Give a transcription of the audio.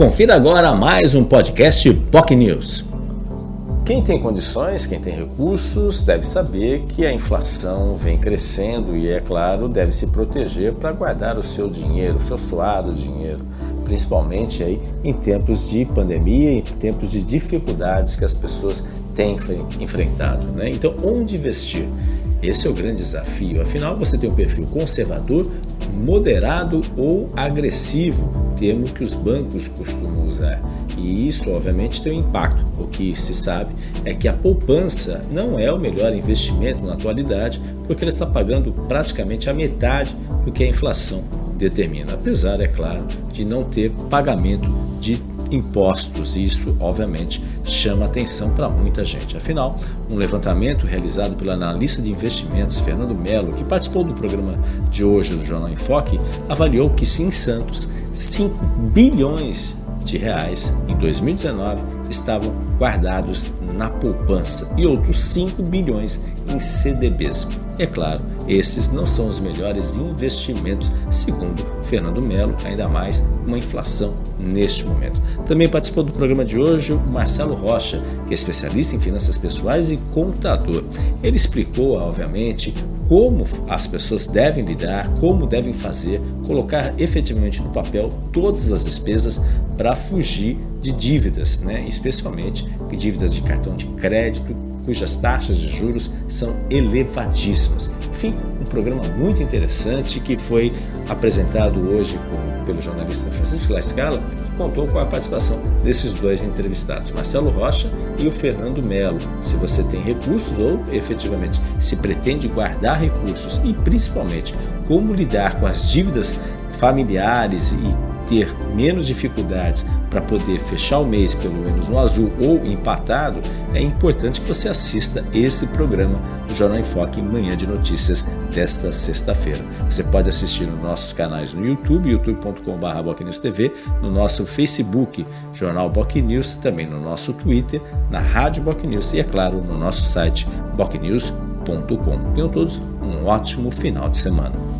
Confira agora mais um podcast POC News. Quem tem condições, quem tem recursos, deve saber que a inflação vem crescendo e, é claro, deve se proteger para guardar o seu dinheiro, o seu suado dinheiro, principalmente aí em tempos de pandemia, em tempos de dificuldades que as pessoas têm enfrentado. Né? Então, onde investir? Esse é o grande desafio. Afinal, você tem um perfil conservador, moderado ou agressivo, termo que os bancos costumam usar. E isso, obviamente, tem um impacto. O que se sabe é que a poupança não é o melhor investimento na atualidade, porque ela está pagando praticamente a metade do que a inflação determina, apesar, é claro, de não ter pagamento de impostos. Isso, obviamente, chama atenção para muita gente. Afinal, um levantamento realizado pelo analista de investimentos Fernando Melo, que participou do programa de hoje do Jornal Enfoque, avaliou que se em Santos 5 bilhões de reais em 2019 estavam guardados na poupança e outros 5 bilhões em CDBs. É claro, esses não são os melhores investimentos, segundo Fernando Melo, ainda mais uma inflação neste momento. Também participou do programa de hoje o Marcelo Rocha, que é especialista em finanças pessoais e contador. Ele explicou, obviamente, como as pessoas devem lidar, como devem fazer, colocar efetivamente no papel todas as despesas para fugir de dívidas, né? especialmente dívidas de cartão de crédito, cujas taxas de juros são elevadíssimas. Enfim, um programa muito interessante que foi apresentado hoje por, pelo jornalista Francisco Lascala, que contou com a participação desses dois entrevistados, Marcelo Rocha e o Fernando Melo. Se você tem recursos ou efetivamente se pretende guardar recursos e principalmente como lidar com as dívidas familiares e ter menos dificuldades para poder fechar o mês pelo menos no azul ou empatado, é importante que você assista esse programa do Jornal em Foque Manhã de Notícias desta sexta-feira. Você pode assistir nos nossos canais no YouTube, youtube.com.br no nosso Facebook, Jornal News, também no nosso Twitter, na Rádio News e, é claro, no nosso site bocnews.com. Tenham todos um ótimo final de semana.